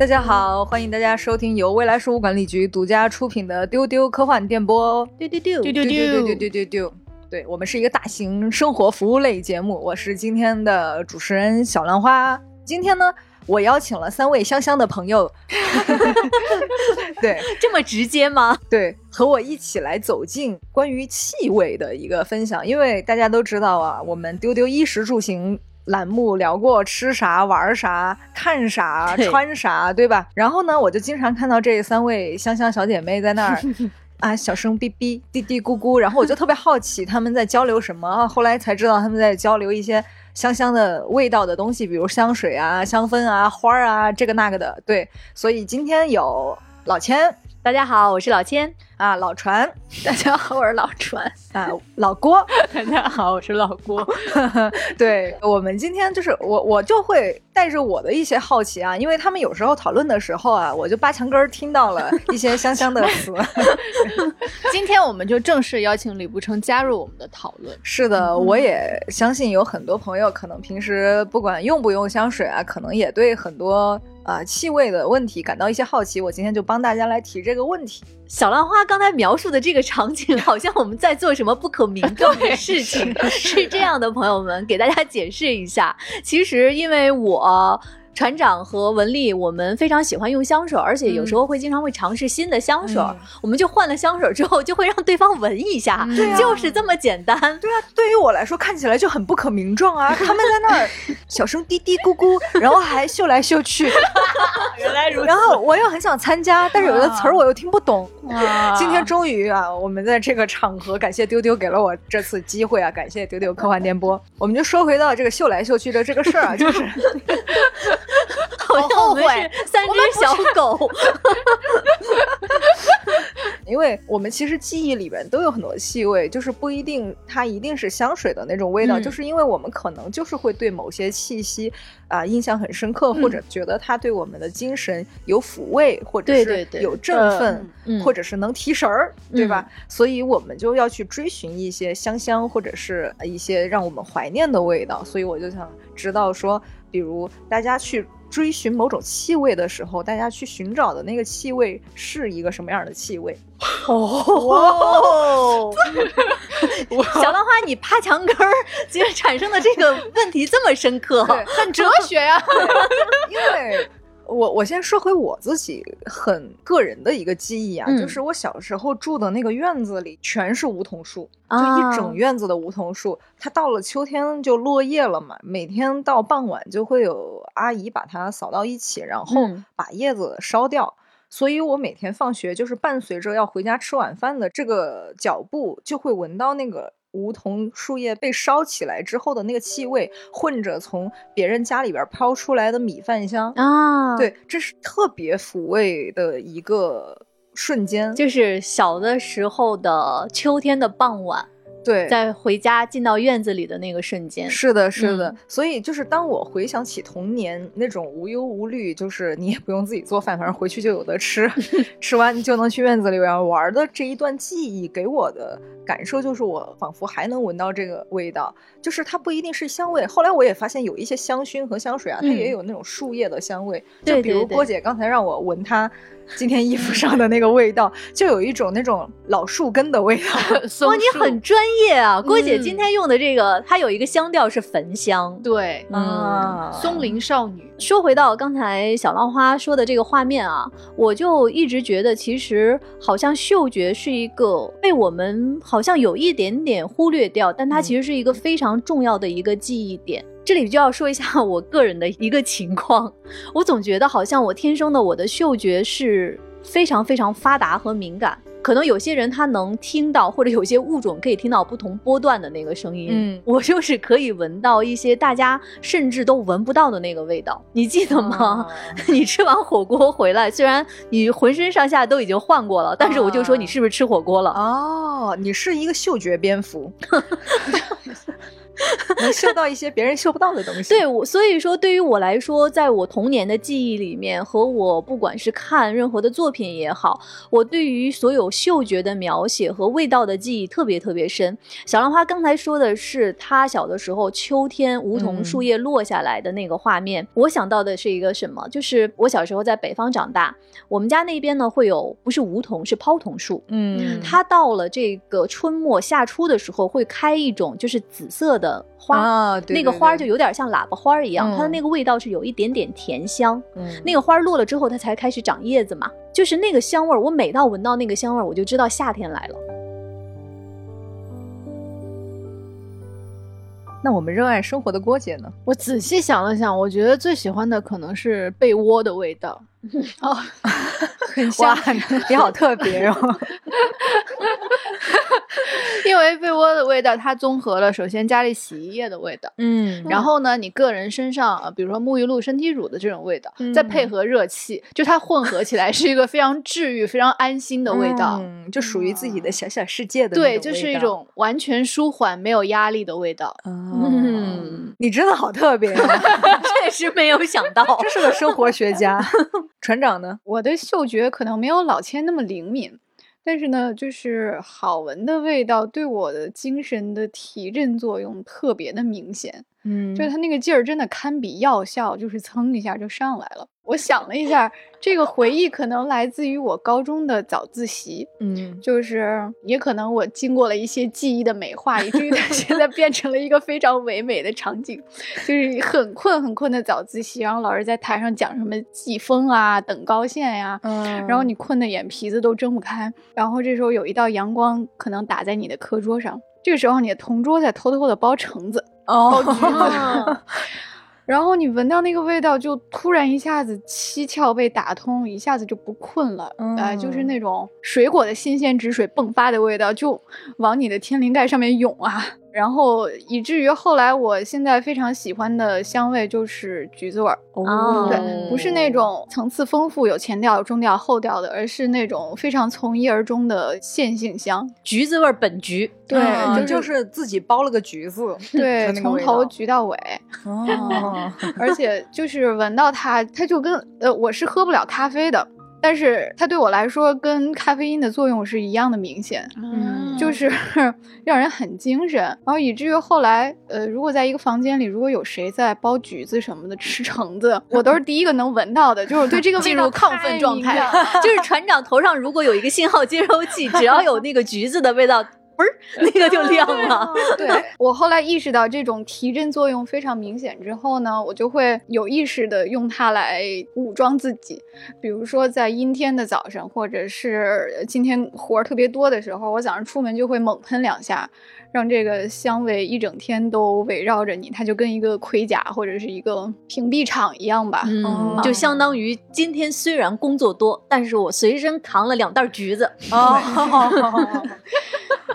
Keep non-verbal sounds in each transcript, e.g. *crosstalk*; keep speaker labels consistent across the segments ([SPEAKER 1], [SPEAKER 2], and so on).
[SPEAKER 1] 大家好，欢迎大家收听由未来事务管理局独家出品的《丢丢科幻电波》。
[SPEAKER 2] 丢丢丢
[SPEAKER 1] 丢丢丢丢丢丢丢丢。对我们是一个大型生活服务类节目，我是今天的主持人小兰花。今天呢，我邀请了三位香香的朋友，*laughs* 对，
[SPEAKER 2] 这么直接吗？
[SPEAKER 1] 对，和我一起来走进关于气味的一个分享。因为大家都知道啊，我们丢丢衣食住行。栏目聊过吃啥、玩啥、看啥、穿啥，对吧？然后呢，我就经常看到这三位香香小姐妹在那儿 *laughs* 啊，小声哔哔、嘀嘀咕咕，然后我就特别好奇他们在交流什么。*laughs* 后来才知道他们在交流一些香香的味道的东西，比如香水啊、香氛啊、花儿啊，这个那个的。对，所以今天有老千。
[SPEAKER 2] 大家好，我是老千
[SPEAKER 1] 啊，老船。*laughs*
[SPEAKER 3] 大家好，我是老船
[SPEAKER 1] 啊，老郭。*laughs*
[SPEAKER 3] 大家好，我是老郭。*laughs*
[SPEAKER 1] 对我们今天就是我，我就会带着我的一些好奇啊，因为他们有时候讨论的时候啊，我就扒墙根儿听到了一些香香的词。
[SPEAKER 3] 今天我们就正式邀请李不成加入我们的讨论。
[SPEAKER 1] 是的，我也相信有很多朋友可能平时不管用不用香水啊，可能也对很多。啊，气味的问题感到一些好奇，我今天就帮大家来提这个问题。
[SPEAKER 2] 小浪花刚才描述的这个场景，好像我们在做什么不可名状的事情，*laughs* 是这样的，朋友们，给大家解释一下。其实因为我。船长和文丽，我们非常喜欢用香水，而且有时候会经常会尝试新的香水。我们就换了香水之后，就会让对方闻一下，*laughs* 就是这么简单。
[SPEAKER 1] 对啊，对于我来说看起来就很不可名状啊。他们在那儿 *laughs* 小声嘀嘀咕咕，然后还嗅来嗅去。*laughs*
[SPEAKER 2] 原来如此。
[SPEAKER 1] 然后我又很想参加，但是有的词儿我又听不懂。今天终于啊，我们在这个场合，感谢丢丢给了我这次机会啊，感谢丢丢科幻电波。我们就说回到这个嗅来嗅去的这个事儿啊，就是。
[SPEAKER 2] 好后悔，三只小狗。*laughs*
[SPEAKER 1] 因为我们其实记忆里边都有很多气味，就是不一定它一定是香水的那种味道，就是因为我们可能就是会对某些气息啊印象很深刻，或者觉得它对我们的精神有抚慰，或者是有振奋，或者是能提神儿，对吧？所以我们就要去追寻一些香香或者是一些让我们怀念的味道。所以我就想知道说，比如大家去。追寻某种气味的时候，大家去寻找的那个气味是一个什么样的气味？*laughs*
[SPEAKER 2] 哦，*laughs* 小浪花，你趴墙根儿，竟然产生的这个问题这么深刻，*laughs*
[SPEAKER 3] 很哲学呀，
[SPEAKER 1] 因为。我我先说回我自己很个人的一个记忆啊，就是我小时候住的那个院子里全是梧桐树，就一整院子的梧桐树。它到了秋天就落叶了嘛，每天到傍晚就会有阿姨把它扫到一起，然后把叶子烧掉。所以我每天放学就是伴随着要回家吃晚饭的这个脚步，就会闻到那个。梧桐树叶被烧起来之后的那个气味，混着从别人家里边抛出来的米饭香啊，对，这是特别抚慰的一个瞬间，
[SPEAKER 2] 就是小的时候的秋天的傍晚。
[SPEAKER 1] 对，
[SPEAKER 2] 在回家进到院子里的那个瞬间，
[SPEAKER 1] 是的，是的。所以就是当我回想起童年那种无忧无虑，就是你也不用自己做饭，反正回去就有的吃，*laughs* 吃完就能去院子里边玩的这一段记忆，给我的感受就是我仿佛还能闻到这个味道。就是它不一定是香味，后来我也发现有一些香薰和香水啊，它也有那种树叶的香味。就比如郭姐刚才让我闻它。今天衣服上的那个味道，就有一种那种老树根的味道。
[SPEAKER 2] 哇，你很专业啊，郭姐今天用的这个，它有一个香调是焚香。
[SPEAKER 3] 对，嗯，松林少女。
[SPEAKER 2] 说回到刚才小浪花说的这个画面啊，我就一直觉得，其实好像嗅觉是一个被我们好像有一点点忽略掉，但它其实是一个非常重要的一个记忆点。这里就要说一下我个人的一个情况，*laughs* 我总觉得好像我天生的我的嗅觉是非常非常发达和敏感，可能有些人他能听到，或者有些物种可以听到不同波段的那个声音，嗯，我就是可以闻到一些大家甚至都闻不到的那个味道，你记得吗？*laughs* 你吃完火锅回来，虽然你浑身上下都已经换过了，但是我就说你是不是吃火锅了？
[SPEAKER 1] 哦，你是一个嗅觉蝙蝠。*laughs* *laughs* *laughs* 能嗅到一些别人嗅不到的东西。
[SPEAKER 2] 对，我所以说对于我来说，在我童年的记忆里面，和我不管是看任何的作品也好，我对于所有嗅觉的描写和味道的记忆特别特别深。小浪花刚才说的是他小的时候秋天梧桐树叶落下来的那个画面，我想到的是一个什么？就是我小时候在北方长大，我们家那边呢会有不是梧桐是抛桐树，
[SPEAKER 1] 嗯，
[SPEAKER 2] 它到了这个春末夏初的时候会开一种就是紫色的花，
[SPEAKER 1] 啊，对
[SPEAKER 2] 那个花就有点像喇叭花一样，它的
[SPEAKER 1] 嗯
[SPEAKER 2] 那个味道是有一点点甜香。
[SPEAKER 1] 嗯
[SPEAKER 2] 那个花落了之后，它才开始长叶子嘛，就是那个香味儿。我每到闻到那个香味儿，我就知道夏天来了。
[SPEAKER 1] 那我们热爱生活的郭姐呢？
[SPEAKER 3] 我仔细想了想，我觉得最喜欢的可能是被窝的味道。*laughs* 哦，*laughs* 很
[SPEAKER 1] 哇
[SPEAKER 3] 香，，
[SPEAKER 1] 你好特别哦。
[SPEAKER 3] 味道，它综合了首先家里洗衣液的味道，
[SPEAKER 1] 嗯
[SPEAKER 3] 然后呢，你个人身上，呃比如说沐浴露、身体乳的这种味道，
[SPEAKER 1] 嗯
[SPEAKER 3] 再配合热气，就它混合起来是一个非常治愈、非常安心的味道。
[SPEAKER 1] 嗯，就属于自己的小小世界的那
[SPEAKER 3] 对，就是一
[SPEAKER 1] 种
[SPEAKER 3] 完全舒缓、没有压力的味道。
[SPEAKER 1] 嗯，你真的好特别啊，*laughs*
[SPEAKER 2] 确实没有想到，
[SPEAKER 1] 这是个生活学家。*laughs* 船长呢？
[SPEAKER 4] 我的嗅觉可能没有老千那么灵敏，但是呢，就是好闻的味道对我的精神的提振作用特别的明显，
[SPEAKER 1] 嗯
[SPEAKER 4] 就是它那个劲儿真的堪比药效，就是噌一下就上来了。我想了一下，这个回忆可能来自于我高中的早自习，
[SPEAKER 1] 嗯。
[SPEAKER 4] 就是也可能我经过了一些记忆的美化，以至于它 *laughs* 现在变成了一个非常唯美的场景，就是很困很困的早自习，然后老师在台上讲什么季风啊、等高线呀、
[SPEAKER 1] 嗯
[SPEAKER 4] 然后你困的眼皮子都睁不开，然后这时候有一道阳光可能打在你的课桌上，这个时候你的同桌在偷偷的剥橙子、剥橘
[SPEAKER 1] 哦，
[SPEAKER 4] 子 *laughs* *laughs* 然后你闻到那个味道，就突然一下子七窍被打通，一下子就不困了，呃，就是
[SPEAKER 1] 嗯
[SPEAKER 4] 那种水果的新鲜汁水迸发的味道，就往你的天灵盖上面涌啊。然后以至于后来，我现在非常喜欢的香味就是橘子味儿。
[SPEAKER 2] 哦
[SPEAKER 4] 对，不是那种层次丰富、有前调、中调、后调的，而是那种非常从一而终的线性香。
[SPEAKER 2] 橘子味儿本橘。
[SPEAKER 4] 对，
[SPEAKER 1] 嗯
[SPEAKER 4] 就
[SPEAKER 1] 就是是自己包了个橘子，
[SPEAKER 4] 对，从头橘到尾，
[SPEAKER 1] 哦，
[SPEAKER 4] 而且就是闻到它，它就跟呃，我是喝不了咖啡的。但是它对我来说，跟咖啡因的作用是一样的明显，
[SPEAKER 1] 嗯
[SPEAKER 4] 就是 *laughs* 让人很精神，然后以至于后来，呃，如果在一个房间里，如果有谁在剥橘子什么的、吃橙子，我都是第一个能闻到的，就是我对这个味道
[SPEAKER 3] 进入亢奋状态 *laughs*
[SPEAKER 2] 就是船长头上如果有一个信号接收器，只要有那个橘子的味道，嘣儿，那个就亮了。
[SPEAKER 4] 对 *laughs* 我后来意识到这种提振作用非常明显之后呢，我就会有意识的用它来武装自己。比如说在阴天的早上，或者是今天活儿特别多的时候，我早上出门就会猛喷两下，让这个香味一整天都围绕着你，它就跟一个盔甲或者是一个屏蔽场一样吧。
[SPEAKER 2] 嗯，就相当于今天虽然工作多，但是我随身扛了两袋橘子。*laughs*
[SPEAKER 1] 哦，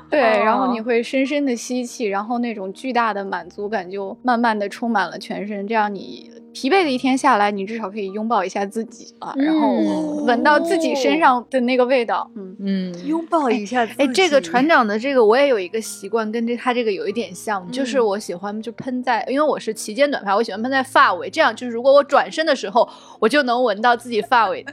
[SPEAKER 4] 对，然后
[SPEAKER 1] 哦
[SPEAKER 4] 你会深深的吸气，然后那种巨大的满足感就慢慢的充满了全身，这样你疲惫的一天下来，你至少可以拥抱一下自己啊，然后
[SPEAKER 2] 嗯
[SPEAKER 4] 闻到自己身上的那个味道，嗯。
[SPEAKER 2] 嗯，
[SPEAKER 1] 拥抱一下自己。
[SPEAKER 3] 哎，这个船长的这个我也有一个习惯，跟这他这个有一点像，就是我喜欢就喷在，因为我是齐肩短发，我喜欢喷在发尾，这样就是如果我转身的时候，我就能闻到自己发尾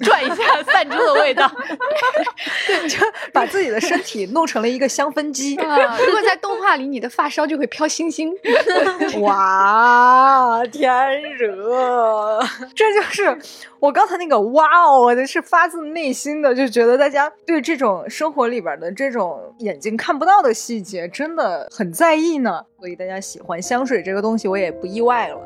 [SPEAKER 3] 转一下 *laughs* 散出的味道。*laughs*
[SPEAKER 1] 对就把自己的身体弄成了一个香氛机。
[SPEAKER 4] 啊，如果在动画里，你的发梢就会飘星星。*laughs*
[SPEAKER 1] 哇，天热！*laughs* 这就是我刚才那个哇哦，我的是发自内心的，就觉得大家对这种生活里边的这种眼睛看不到的细节真的很在意呢。所以大家喜欢香水这个东西，我也不意外了。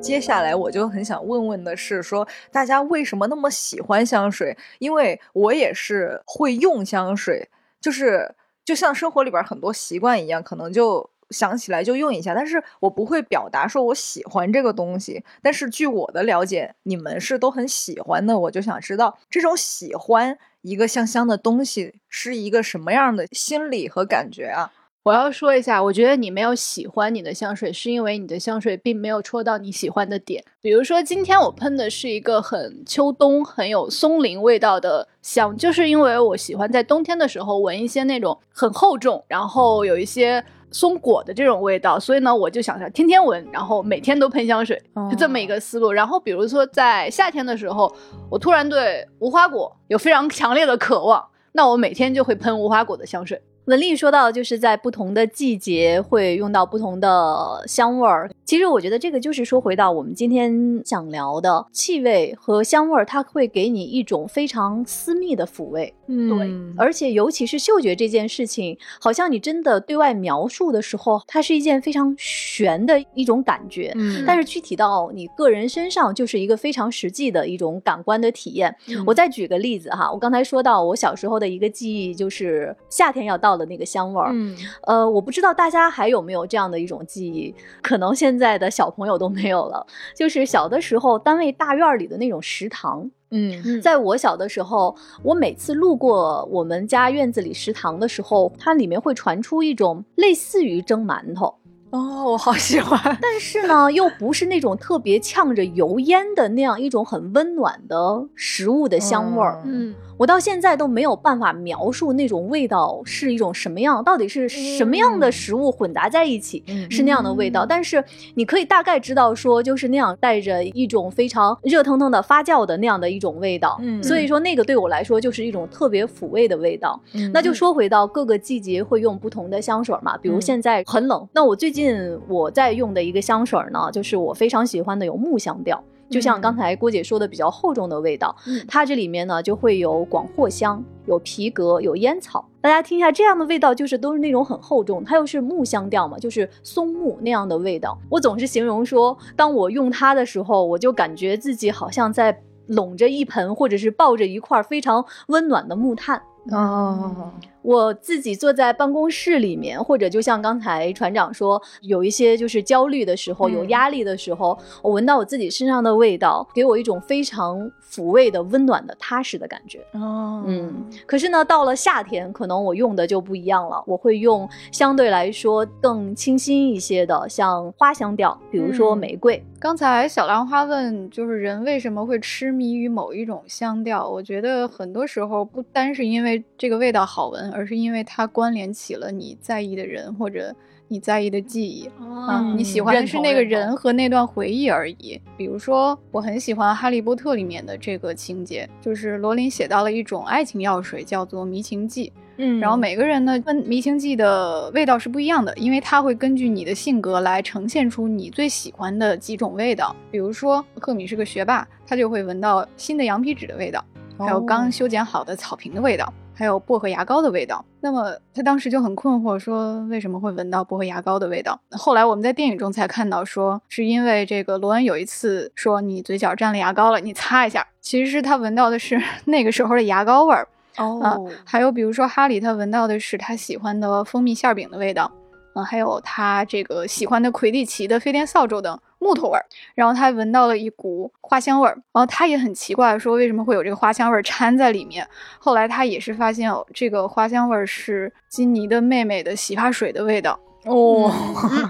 [SPEAKER 1] 接下来我就很想问问的是说，大家为什么那么喜欢香水？因为我也是会用香水，就是就像生活里边很多习惯一样，可能就想起来就用一下，但是我不会表达说我喜欢这个东西。但是据我的了解，你们是都很喜欢的，我就想知道这种喜欢一个香香的东西是一个什么样的心理和感觉啊？
[SPEAKER 3] 我要说一下，我觉得你没有喜欢你的香水，是因为你的香水并没有戳到你喜欢的点。比如说，今天我喷的是一个很秋冬、很有松林味道的香，就是因为我喜欢在冬天的时候闻一些那种很厚重，然后有一些松果的这种味道，所以呢，我就想着天天闻，然后每天都喷香水，是这么一个思路。然后，比如说在夏天的时候，我突然对无花果有非常强烈的渴望，那我每天就会喷无花果的香水。
[SPEAKER 2] 文丽说到，就是在不同的季节会用到不同的香味儿。其实我觉得这个就是说回到我们今天想聊的气味和香味儿，它会给你一种非常私密的抚慰。
[SPEAKER 1] 嗯，
[SPEAKER 2] 对，而且尤其是嗅觉这件事情，好像你真的对外描述的时候，它是一件非常玄的一种感觉。
[SPEAKER 1] 嗯，
[SPEAKER 2] 但是具体到你个人身上，就是一个非常实际的一种感官的体验。我再举个例子哈，我刚才说到我小时候的一个记忆，就是夏天要到的那个香味儿。
[SPEAKER 1] 嗯，
[SPEAKER 2] 呃，我不知道大家还有没有这样的一种记忆，可能现在的小朋友都没有了。就是小的时候，单位大院里的那种食堂。
[SPEAKER 1] 嗯，
[SPEAKER 2] 在我小的时候，我每次路过我们家院子里食堂的时候，它里面会传出一种类似于蒸馒头。
[SPEAKER 1] 哦，我好喜欢，
[SPEAKER 2] 但是呢，又不是那种特别呛着油烟的那样一种很温暖的食物的香味儿。
[SPEAKER 3] 嗯，
[SPEAKER 2] 我到现在都没有办法描述那种味道是一种什么样，到底是什么样的食物混杂在一起是那样的味道。但是你可以大概知道说，就是那样带着一种非常热腾腾的发酵的那样的一种味道。
[SPEAKER 1] 嗯
[SPEAKER 2] 所以说那个对我来说就是一种特别抚慰的味道。那就说回到各个季节会用不同的香水嘛，比如
[SPEAKER 1] 嗯
[SPEAKER 2] 现在很冷，那我最近我在用的一个香水呢，就是我非常喜欢的有木香调。就像刚才郭姐说的，比较厚重的味道，
[SPEAKER 3] 嗯
[SPEAKER 2] 它这里面呢就会有广藿香、有皮革、有烟草。大家听一下，这样的味道就是都是那种很厚重，它又是木香调嘛，就是松木那样的味道。我总是形容说，当我用它的时候，我就感觉自己好像在拢着一盆，或者是抱着一块非常温暖的木炭。
[SPEAKER 1] 哦，
[SPEAKER 2] 我自己坐在办公室里面，或者就像刚才船长说，有一些就是焦虑的时候，
[SPEAKER 1] 嗯
[SPEAKER 2] 有压力的时候，我闻到我自己身上的味道，给我一种非常抚慰的、温暖的、踏实的感觉。
[SPEAKER 1] 哦，
[SPEAKER 2] 嗯，可是呢，到了夏天，可能我用的就不一样了，我会用相对来说更清新一些的，像花香调，比如说
[SPEAKER 1] 嗯
[SPEAKER 2] 玫瑰。
[SPEAKER 4] 刚才小兰花问，就是人为什么会痴迷于某一种香调？我觉得很多时候不单是因为这个味道好闻，而是因为它关联起了你在意的人或者你在意的记忆。啊，
[SPEAKER 2] 嗯
[SPEAKER 4] 你喜欢的是那个人和那段回忆而已。比如说，我很喜欢《哈利波特》里面的这个情节，就是罗琳写到了一种爱情药水，叫做迷情剂。
[SPEAKER 1] 嗯，
[SPEAKER 4] 然后每个人呢，跟迷情剂的味道是不一样的，因为它会根据你的性格来呈现出你最喜欢的几种味道。比如说，赫敏是个学霸，他就会闻到新的羊皮纸的味道，还有刚
[SPEAKER 1] 哦
[SPEAKER 4] 修剪好的草坪的味道，还有薄荷牙膏的味道。那么他当时就很困惑，说为什么会闻到薄荷牙膏的味道？后来我们在电影中才看到，说是因为这个罗恩有一次说你嘴角沾了牙膏了，你擦一下，其实是他闻到的是 *laughs* 那个时候的牙膏味儿。啊
[SPEAKER 1] 哦，
[SPEAKER 4] 还有比如说哈利，他闻到的是他喜欢的蜂蜜馅饼的味道，嗯、还有他这个喜欢的魁地奇的飞天扫帚的木头味儿，然后他闻到了一股花香味儿，然后他也很奇怪，说为什么会有这个花香味儿掺在里面。后来他也是发现，哦，这个花香味儿是金妮的妹妹的洗发水的味道。
[SPEAKER 1] 哦，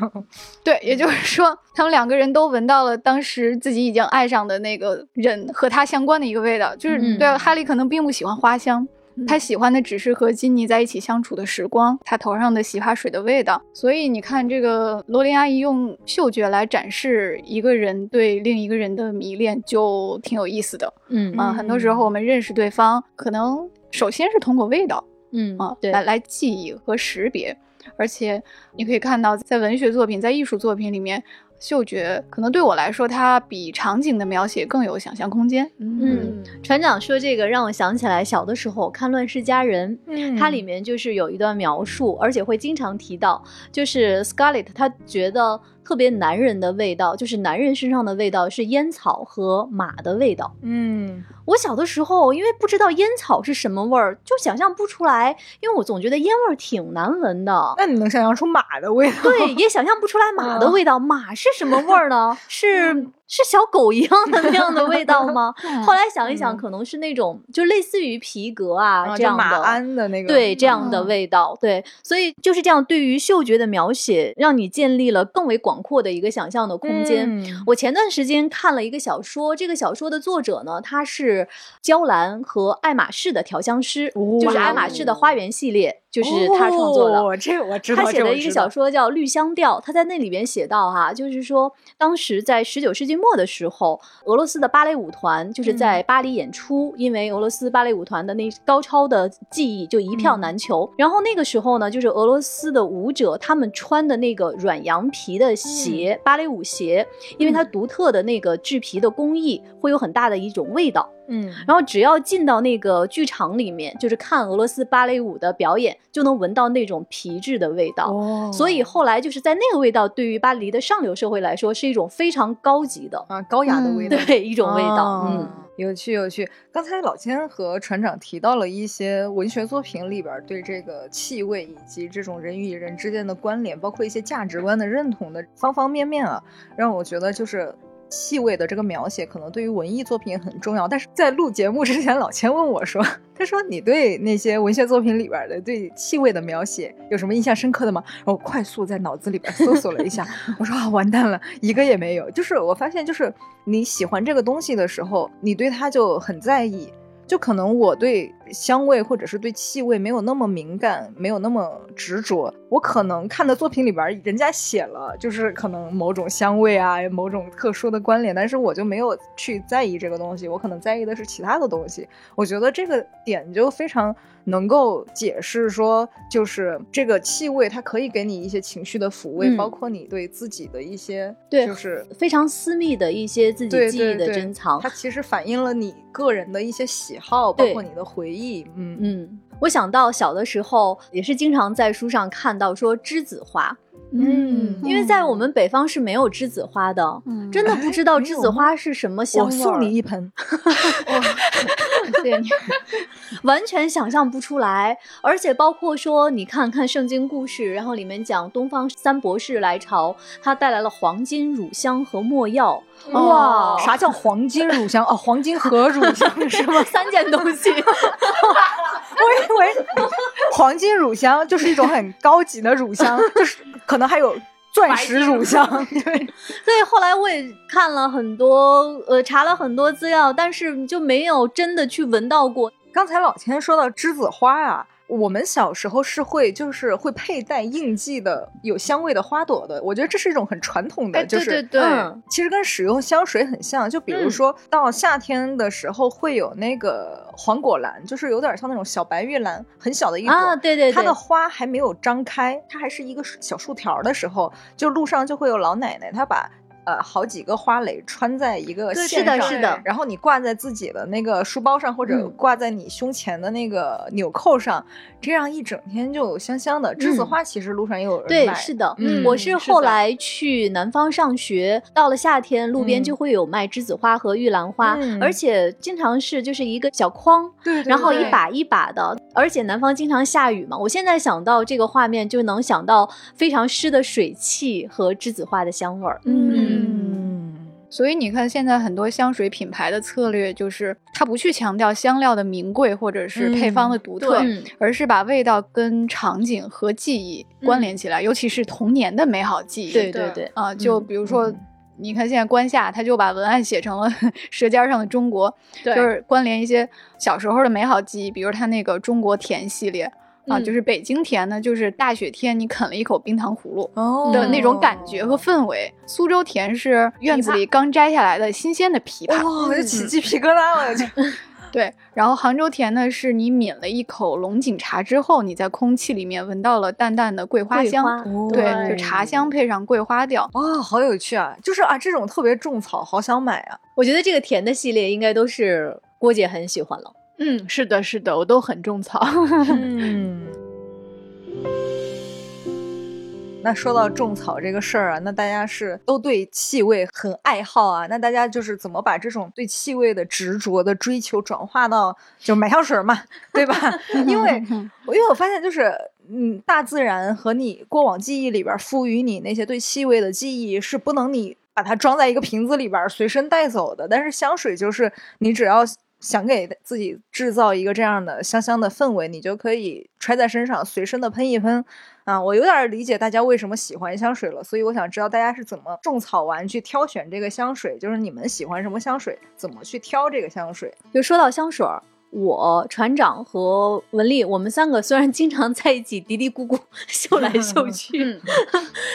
[SPEAKER 1] *laughs*
[SPEAKER 4] 对，也就是说，他们两个人都闻到了当时自己已经爱上的那个人和他相关的一个味道，就是、
[SPEAKER 2] 嗯
[SPEAKER 4] 对哈利可能并不喜欢花香。他喜欢的只是和金妮在一起相处的时光，他头上的洗发水的味道。所以你看，这个罗琳阿姨用嗅觉来展示一个人对另一个人的迷恋，就挺有意思的
[SPEAKER 2] 嗯
[SPEAKER 4] 啊。很多时候我们认识对方，可能首先是通过味道，
[SPEAKER 2] 嗯
[SPEAKER 4] 啊，
[SPEAKER 2] 对
[SPEAKER 4] 来来记忆和识别。而且你可以看到，在文学作品、在艺术作品里面，嗅觉可能对我来说，它比场景的描写更有想象空间。
[SPEAKER 2] 嗯，船长说这个让我想起来小的时候看《乱世佳人》，
[SPEAKER 1] 嗯
[SPEAKER 2] 它里面就是有一段描述，而且会经常提到，就是 Scarlett 她觉得特别男人的味道，就是男人身上的味道是烟草和马的味道。
[SPEAKER 1] 嗯，
[SPEAKER 2] 我小的时候因为不知道烟草是什么味儿，就想象不出来，因为我总觉得烟味儿挺难闻的。
[SPEAKER 1] 那你能想象出马的味道？
[SPEAKER 2] 对，也想象不出来马的
[SPEAKER 1] 嗯
[SPEAKER 2] 味道。马是什么味儿呢？*laughs* 是是小狗一样的那样的味道吗？*laughs* 后来想一想，
[SPEAKER 1] 嗯
[SPEAKER 2] 可能是那种就类似于皮革啊这样的。
[SPEAKER 1] 鞍的那个，
[SPEAKER 2] 对这样的
[SPEAKER 4] 嗯
[SPEAKER 2] 味道，对，所以就是这样，对于嗅觉的描写，让你建立了更为广阔的一个想象的空间。
[SPEAKER 1] 嗯
[SPEAKER 2] 我前段时间看了一个小说，这个小说的作者呢，他是娇兰和爱马仕的调香师，就是爱马仕的花园系列，就是他创作的。
[SPEAKER 1] 哦、这我知道，
[SPEAKER 2] 他写的一个小
[SPEAKER 1] 说，
[SPEAKER 2] 说叫《绿香调》，他在那里边写到哈、就是说当时在十九世纪末的时候，俄罗斯的芭蕾舞团就是在巴黎演出，因为俄罗斯芭蕾舞团的那高超的技艺就一票难求。然后那个时候呢，就是俄罗斯的舞者他们穿的那个软羊皮的鞋，芭蕾舞鞋，因为它独特的那个制皮的工艺会有很大的一种味道。
[SPEAKER 1] 嗯，
[SPEAKER 2] 然后只要进到那个剧场里面，就是看俄罗斯芭蕾舞的表演，就能闻到那种皮质的味道。
[SPEAKER 1] 哦
[SPEAKER 2] 所以后来就是在那个味道，对于巴黎的上流社会来说，是一种非常高级的，
[SPEAKER 1] 啊，高雅的味道，
[SPEAKER 2] 对一种味道。
[SPEAKER 1] 哦
[SPEAKER 2] 嗯，
[SPEAKER 1] 有趣有趣。刚才老千和船长提到了一些文学作品里边对这个气味以及这种人与人之间的关联，包括一些价值观的认同的方方面面啊，让我觉得就是。气味的这个描写可能对于文艺作品很重要，但是在录节目之前，老千问我说：“他说你对那些文学作品里边的对气味的描写有什么印象深刻的吗？”我快速在脑子里边搜索了一下，我说啊，完蛋了，一个也没有。就是我发现，就是你喜欢这个东西的时候，你对它就很在意。就可能我对香味或者是对气味没有那么敏感，没有那么执着。我可能看的作品里边人家写了，就是可能某种香味啊，某种特殊的关联，但是我就没有去在意这个东西，我可能在意的是其他的东西。我觉得这个点就非常能够解释说，就是这个气味它可以给你一些情绪的抚慰，
[SPEAKER 2] 嗯
[SPEAKER 1] 包括你对自己的一些，
[SPEAKER 2] 对
[SPEAKER 1] 就是
[SPEAKER 2] 非常私密的一些自己记忆的珍藏。
[SPEAKER 1] 它其实反映了你个人的一些喜好，包括你的回忆。嗯
[SPEAKER 2] 嗯，我想到小的时候也是经常在书上看到说栀子花，
[SPEAKER 1] 嗯
[SPEAKER 2] 因为在我们北方是没有栀子花的，
[SPEAKER 4] 嗯
[SPEAKER 2] 真的不知道栀子花是什么香
[SPEAKER 1] 我
[SPEAKER 2] 味我。
[SPEAKER 1] 送你一盆。*laughs* *laughs*
[SPEAKER 4] 谢谢你。
[SPEAKER 2] 完全想象不出来。而且包括说，你看看圣经故事，然后里面讲东方三博士来朝，他带来了黄金、乳香和没药。哇，
[SPEAKER 1] 啥叫黄金乳香？哦，黄金和乳香是吗？*laughs*
[SPEAKER 2] 三件东西，
[SPEAKER 1] 我以为黄金乳香就是一种很高级的乳香，就是可能还有钻石乳香。对，*laughs*
[SPEAKER 2] 所以后来我也看了很多，呃，查了很多资料，但是就没有真的去闻到过。
[SPEAKER 1] 刚才老千说到栀子花啊。我们小时候是会，就是会佩戴应季的有香味的花朵的。我觉得这是一种很传统的，
[SPEAKER 3] 哎，
[SPEAKER 1] 就是
[SPEAKER 3] 对对对，
[SPEAKER 2] 嗯
[SPEAKER 1] 其实跟使用香水很像，就比如
[SPEAKER 2] 嗯
[SPEAKER 1] 说到夏天的时候会有那个黄果兰，就是有点像那种小白玉兰，很小的一朵。
[SPEAKER 2] 啊，对对对，
[SPEAKER 1] 它的花还没有张开，它还是一个小树条的时候，就路上就会有老奶奶，她把呃好几个花蕾穿在一个
[SPEAKER 2] 对是的
[SPEAKER 1] 线上，
[SPEAKER 2] 是的。
[SPEAKER 1] 然后你挂在自己的那个书包上，或者
[SPEAKER 2] 嗯。
[SPEAKER 1] 挂在你胸前的那个纽扣上，这样一整天就香香的。栀子
[SPEAKER 2] 嗯。
[SPEAKER 1] 花其实路上也有人
[SPEAKER 2] 对，
[SPEAKER 1] 卖，
[SPEAKER 2] 是的，
[SPEAKER 1] 嗯
[SPEAKER 2] 我是后来去南方上学，到了夏天，路边
[SPEAKER 1] 嗯。
[SPEAKER 2] 就会有卖栀子花和玉兰花，
[SPEAKER 1] 嗯。
[SPEAKER 2] 而且经常是就是一个小筐，
[SPEAKER 1] 对对
[SPEAKER 2] 然后一把一把的，而且南方经常下雨嘛，我现在想到这个画面，就能想到非常湿的水汽和栀子花的香味儿。
[SPEAKER 1] 嗯，
[SPEAKER 4] 所以你看，现在很多香水品牌的策略就是，它不去强调香料的名贵或者是配方的独特，
[SPEAKER 2] 嗯
[SPEAKER 4] 而是把味道跟场景和记忆关联起来，尤其是童年的美好记忆。
[SPEAKER 3] 对
[SPEAKER 2] 对对对，
[SPEAKER 4] 啊、就
[SPEAKER 2] 嗯
[SPEAKER 4] 比如说。
[SPEAKER 1] 嗯
[SPEAKER 4] 你看，现在关夏他就把文案写成了 *laughs*《舌尖上的中国》，
[SPEAKER 3] 对
[SPEAKER 4] 就是关联一些小时候的美好记忆，比如他那个中国甜系列啊，
[SPEAKER 3] 嗯
[SPEAKER 4] 就是北京甜呢，就是大雪天你啃了一口冰糖葫芦，
[SPEAKER 1] 哦
[SPEAKER 4] 的那种感觉和氛围。苏州甜是院子里刚摘下来的新鲜的枇杷，
[SPEAKER 1] 哇，就起鸡皮疙瘩了，就 *laughs* *laughs*
[SPEAKER 4] 对。然后杭州甜呢，是你抿了一口龙井茶之后，你在空气里面闻到了淡淡的桂花香，
[SPEAKER 2] 桂花
[SPEAKER 4] 对，
[SPEAKER 2] 对
[SPEAKER 4] 就茶香配上桂花调。
[SPEAKER 1] 哇，好有趣啊！就是啊，这种特别种草，好想买啊。
[SPEAKER 2] 我觉得这个甜的系列应该都是郭姐很喜欢了。
[SPEAKER 3] 嗯，是的，是的，我都很种草。*laughs*
[SPEAKER 1] 嗯。*laughs* 那说到种草这个事儿啊，那大家是都对气味很爱好啊。那大家就是怎么把这种对气味的执着的追求转化到就买香水嘛，对吧？*laughs* 因为因为我发现就是嗯，大自然和你过往记忆里边赋予你那些对气味的记忆是不能你把它装在一个瓶子里边随身带走的。但是香水就是你只要想给自己制造一个这样的香香的氛围，你就可以揣在身上，随身的喷一喷。啊，我有点理解大家为什么喜欢香水了，所以我想知道大家是怎么种草完去挑选这个香水，就是你们喜欢什么香水，怎么去挑这个香水。
[SPEAKER 2] 就说到香水儿。我船长和文丽，我们三个虽然经常在一起嘀嘀咕咕嗅来嗅 *laughs* 去，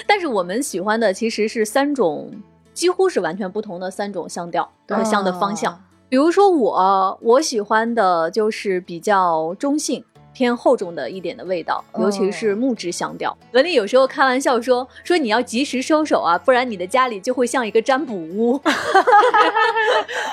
[SPEAKER 2] 但是我们喜欢的其实是三种，几乎是完全不同的三种香调和香的方向。比如说我，我喜欢的就是比较中性。偏厚重的一点的味道，尤其是木质香调。文丽有时候开玩笑说：“说你要及时收手啊，不然你的家里就会像一个占卜屋。*laughs* ”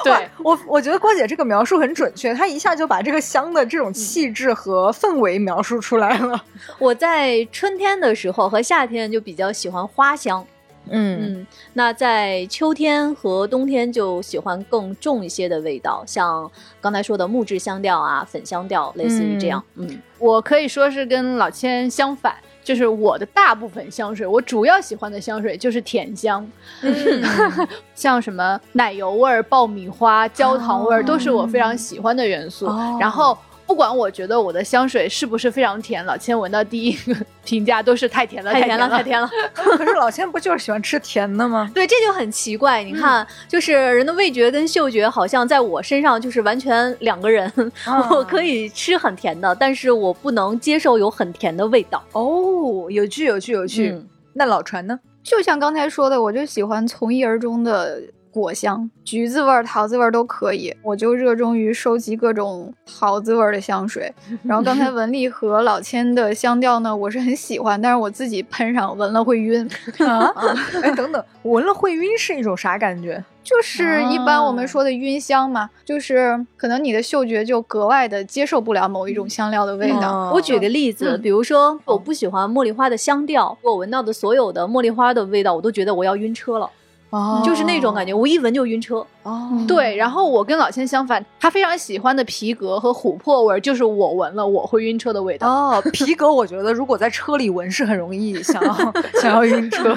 [SPEAKER 1] 对我，我觉得郭姐这个描述很准确，她一下就把这个香的这种气质和氛围描述出来了。*laughs*
[SPEAKER 2] 我在春天的时候和夏天就比较喜欢花香。嗯嗯，那在秋天和冬天就喜欢更重一些的味道，像刚才说的木质香调啊、粉香调，类似于这样。嗯，
[SPEAKER 3] 我可以说是跟老千相反，就是我的大部分香水，我主要喜欢的香水就是甜香，*laughs* 像什么奶油味儿、爆米花、焦糖味儿，都是我非常喜欢的元素。然后。不管我觉得我的香水是不是非常甜，老千闻到第一个评价都是太甜了，
[SPEAKER 2] 太甜了，太甜了。*laughs*
[SPEAKER 1] 可是老千不就是喜欢吃甜的吗？*laughs*
[SPEAKER 2] 对，这就很奇怪。你看，就是人的味觉跟嗅觉好像在我身上就是完全两个人。*laughs* 我可以吃很甜的，但是我不能接受有很甜的味道。
[SPEAKER 1] 哦，有趣，有趣，有趣。那老传呢？
[SPEAKER 4] 就像刚才说的，我就喜欢从一而终的。果香，橘子味儿、桃子味儿都可以。我就热衷于收集各种桃子味儿的香水。*laughs* 然后刚才文丽和老千的香调呢，我是很喜欢，但是我自己喷上闻了会晕。*laughs*
[SPEAKER 1] 啊，*laughs* 哎，等等，闻了会晕是一种啥感觉？
[SPEAKER 4] 就是一般我们说的晕香嘛，就是可能你的嗅觉就格外的接受不了某一种香料的味道。
[SPEAKER 2] 我举个例子，比如说我不喜欢茉莉花的香调，我闻到的所有的茉莉花的味道，我都觉得我要晕车了。哦，就是那种感觉，我一闻就晕车。
[SPEAKER 3] 哦，对，然后我跟老千相反，他非常喜欢的皮革和琥珀味儿，就是我闻了我会晕车的味道。
[SPEAKER 1] 哦，皮革，我觉得如果在车里闻是很容易想要 *laughs* 想要晕车。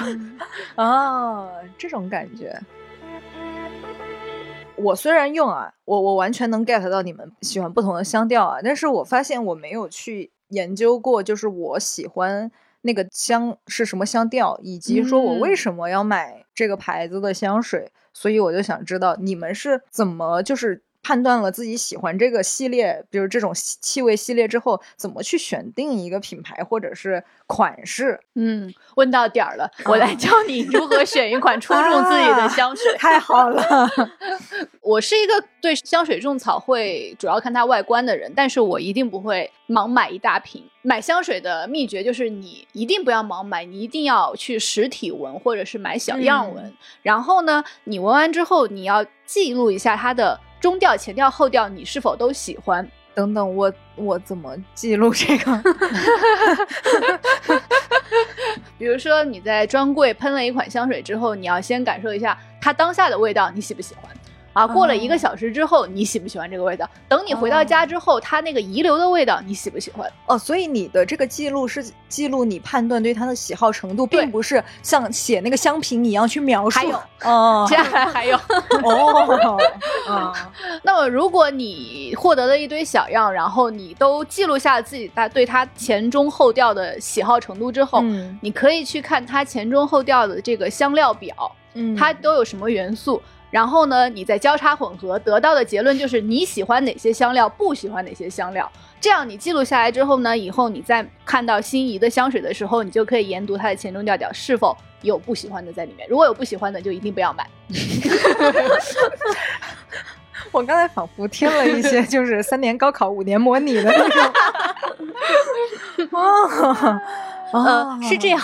[SPEAKER 1] 哦，*laughs* 这种感觉。我虽然用啊，我我完全能 get 到你们喜欢不同的香调啊，但是我发现我没有去研究过，就是我喜欢。那个香是什么香调，以及说我为什么要买这个牌子的香水，所以我就想知道你们是怎么就是。判断了自己喜欢这个系列，比如这种气味系列之后，怎么去选定一个品牌或者是款式？
[SPEAKER 3] 嗯，问到点儿了，我来教你如何选一款戳中自己的香水。
[SPEAKER 1] 太好了，*laughs*
[SPEAKER 3] 我是一个对香水种草会主要看它外观的人，但是我一定不会盲买一大瓶。买香水的秘诀就是你一定不要盲买，你一定要去实体闻或者是买小样闻。然后呢，你闻完之后，你要记录一下它的。中调、前调、后调，你是否都喜欢？
[SPEAKER 1] 等等，我我怎么记录这个？*laughs*
[SPEAKER 3] 比如说你在专柜喷了一款香水之后，你要先感受一下它当下的味道，你喜不喜欢？啊，过了一个小时之后，你喜不喜欢这个味道？等你回到家之后，它那个遗留的味道，你喜不喜欢？
[SPEAKER 1] 哦，所以你的这个记录是记录你判断对它的喜好程度，并不是像写那个香评一样去描述。
[SPEAKER 3] 还有，哦，接下来还有，哦，*laughs* 那么如果你获得了一堆小样，然后你都记录下自己大对它前中后调的喜好程度之后，你可以去看它前中后调的这个香料表，嗯，它都有什么元素。然后呢，你再交叉混合，得到的结论就是你喜欢哪些香料，不喜欢哪些香料。这样你记录下来之后呢，以后你再看到心仪的香水的时候，你就可以研读它的前中调调是否有不喜欢的在里面。如果有不喜欢的，就一定不要买。
[SPEAKER 1] 我刚才仿佛听了一些，就是三年高考五年模拟的那种。*laughs*
[SPEAKER 2] 哦，呃，是这样。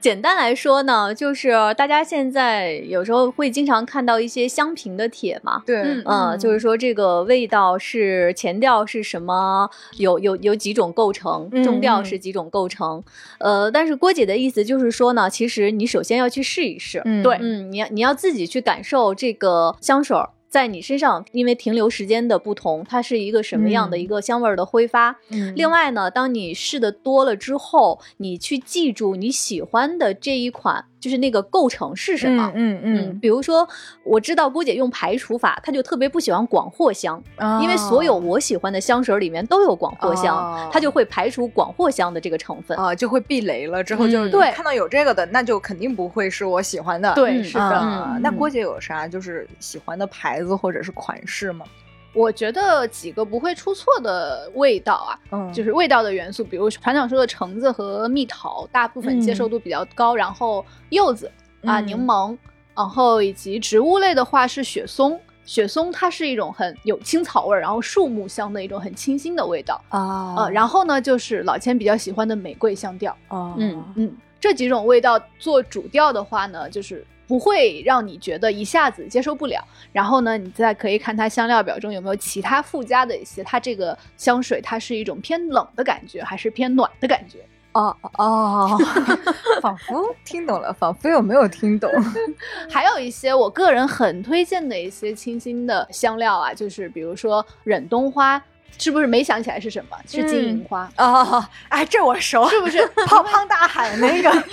[SPEAKER 2] 简单来说呢，就是大家现在有时候会经常看到一些香评的帖嘛。
[SPEAKER 1] 对，
[SPEAKER 2] 嗯，就是说这个味道是前调是什么，有有有几种构成，中调是几种构成。呃，但是郭姐的意思就是说呢，其实你首先要去试一试，
[SPEAKER 3] 对，
[SPEAKER 2] 嗯，你要你要自己去感受这个香水在你身上，因为停留时间的不同，它是一个什么样的一个香味儿的挥发。
[SPEAKER 1] 嗯
[SPEAKER 2] 另外呢，当你试的多了之后，你去记住你喜欢的这一款，就是那个构成是什么。
[SPEAKER 1] 嗯
[SPEAKER 2] 嗯，比如说，我知道郭姐用排除法，她就特别不喜欢广藿香，
[SPEAKER 1] 嗯，
[SPEAKER 2] 因为所有我喜欢的香水里面都有广藿香，
[SPEAKER 1] 哦
[SPEAKER 2] 她就会排除广藿香的这个成分。
[SPEAKER 1] 啊就会避雷了，之后就
[SPEAKER 2] 是
[SPEAKER 3] 对
[SPEAKER 1] 看到有这个的，那就肯定不会是我喜欢的。
[SPEAKER 2] 嗯
[SPEAKER 3] 对是的
[SPEAKER 1] 那郭姐有啥就是喜欢的牌子或者是款式吗？
[SPEAKER 3] 我觉得几个不会出错的味道啊，
[SPEAKER 1] 嗯
[SPEAKER 3] 就是味道的元素，比如船长说的橙子和蜜桃，大部分接受度比较高，然后柚子啊、
[SPEAKER 1] 嗯
[SPEAKER 3] 柠檬，然后以及植物类的话是雪松。雪松它是一种很有青草味儿，然后树木香的一种很清新的味道。
[SPEAKER 1] 啊
[SPEAKER 3] 呃，然后呢，就是老千比较喜欢的玫瑰香调。
[SPEAKER 1] 哦
[SPEAKER 2] 嗯
[SPEAKER 3] 嗯，这几种味道做主调的话呢，就是不会让你觉得一下子接受不了。然后呢，你再可以看它香料表中有没有其他附加的一些，它这个香水它是一种偏冷的感觉，还是偏暖的感觉？
[SPEAKER 1] 哦哦，*laughs* 仿佛听懂了，仿佛又没有听懂？*laughs*
[SPEAKER 3] 还有一些我个人很推荐的一些清新的香料啊，就是比如说忍冬花，是不是没想起来是什么？是金银花。
[SPEAKER 1] 哦，哎，这我熟，
[SPEAKER 3] 是不是？*laughs*
[SPEAKER 1] 胖胖大海那个？*laughs*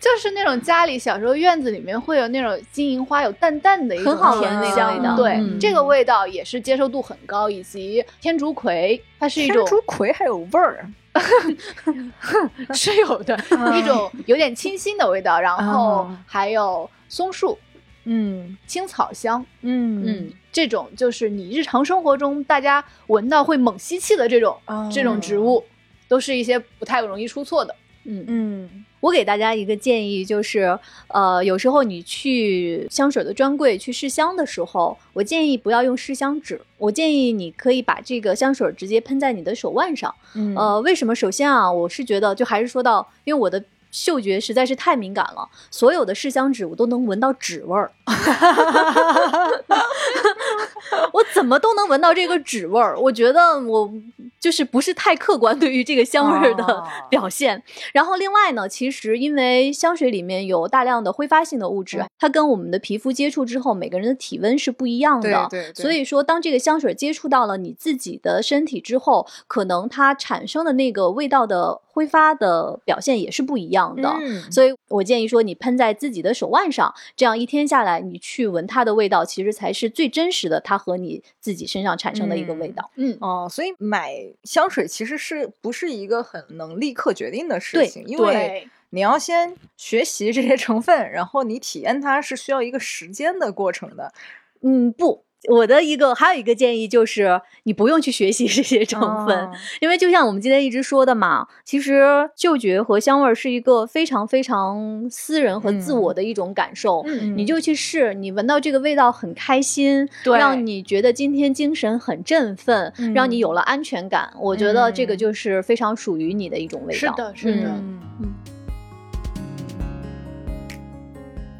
[SPEAKER 3] 就是那种家里小时候院子里面会有那种金银花，有淡淡的一种
[SPEAKER 2] 很好闻
[SPEAKER 3] 甜
[SPEAKER 2] 的
[SPEAKER 3] 香
[SPEAKER 2] 味道。
[SPEAKER 3] 对，
[SPEAKER 2] 嗯。
[SPEAKER 3] 这个味道也是接受度很高，以及天竺葵，它是一种
[SPEAKER 1] 天竺葵还有味儿，*laughs*
[SPEAKER 3] 是有的一种有点清新的味道，然后
[SPEAKER 1] 啊
[SPEAKER 3] 还有松树、
[SPEAKER 1] 嗯。
[SPEAKER 3] 青草香，
[SPEAKER 1] 嗯。
[SPEAKER 3] 嗯，这种就是你日常生活中大家闻到会猛吸气的这种、
[SPEAKER 1] 哦。
[SPEAKER 3] 这种植物，都是一些不太容易出错的。
[SPEAKER 2] 嗯，
[SPEAKER 1] 嗯。
[SPEAKER 2] 我给大家一个建议，就是呃，有时候你去香水的专柜去试香的时候，我建议不要用试香纸，我建议你可以把这个香水直接喷在你的手腕上。
[SPEAKER 1] 嗯。
[SPEAKER 2] 呃，为什么？首先啊，我是觉得，就还是说到，因为我的嗅觉实在是太敏感了，所有的试香纸我都能闻到纸味儿，*laughs* *laughs* 我怎么都能闻到这个纸味儿。我觉得我就是不是太客观对于这个香味儿的
[SPEAKER 1] 哦
[SPEAKER 2] 表现。然后另外呢，其实因为香水里面有大量的挥发性的物质，它跟我们的皮肤接触之后，每个人的体温是不一样的。
[SPEAKER 1] 对对对
[SPEAKER 2] 所以说，当这个香水接触到了你自己的身体之后，可能它产生的那个味道的挥发的表现也是不一样的。
[SPEAKER 1] 嗯
[SPEAKER 2] 所以我建议说，你喷在自己的手腕上，这样一天下来，你去闻它的味道，其实才是最真实的，它和你自己身上产生的一个味道。
[SPEAKER 3] 嗯，
[SPEAKER 1] 哦，所以买香水其实是不是一个很能立刻决定的事
[SPEAKER 2] 对
[SPEAKER 1] 情？因为，你要先学习这些成分，然后你体验它是需要一个时间的过程的。
[SPEAKER 2] 嗯，不。我的一个还有一个建议就是，你不用去学习这些成分，
[SPEAKER 1] 哦
[SPEAKER 2] 因为就像我们今天一直说的嘛，其实嗅觉和香味儿是一个非常非常私人和自我的一种感受。
[SPEAKER 3] 嗯
[SPEAKER 2] 你就去试，你闻到这个味道很开心，
[SPEAKER 3] 对
[SPEAKER 2] 让你觉得今天精神很振奋，让你有了安全感。我觉得这个
[SPEAKER 1] 嗯
[SPEAKER 2] 就是非常属于你的一种味道。
[SPEAKER 3] 是的，是的。
[SPEAKER 1] 嗯
[SPEAKER 2] 嗯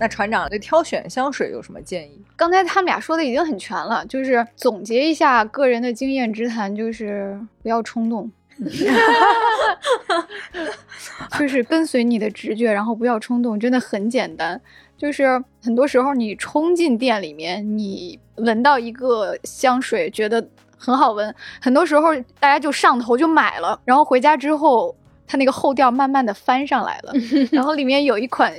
[SPEAKER 1] 那船长对挑选香水有什么建议？
[SPEAKER 4] 刚才他们俩说的已经很全了，就是总结一下个人的经验之谈，就是不要冲动，*laughs* 就是跟随你的直觉，然后不要冲动，真的很简单。就是很多时候你冲进店里面，你闻到一个香水，觉得很好闻，很多时候大家就上头就买了，然后回家之后，它那个后调慢慢的翻上来了，*laughs* 然后里面有一款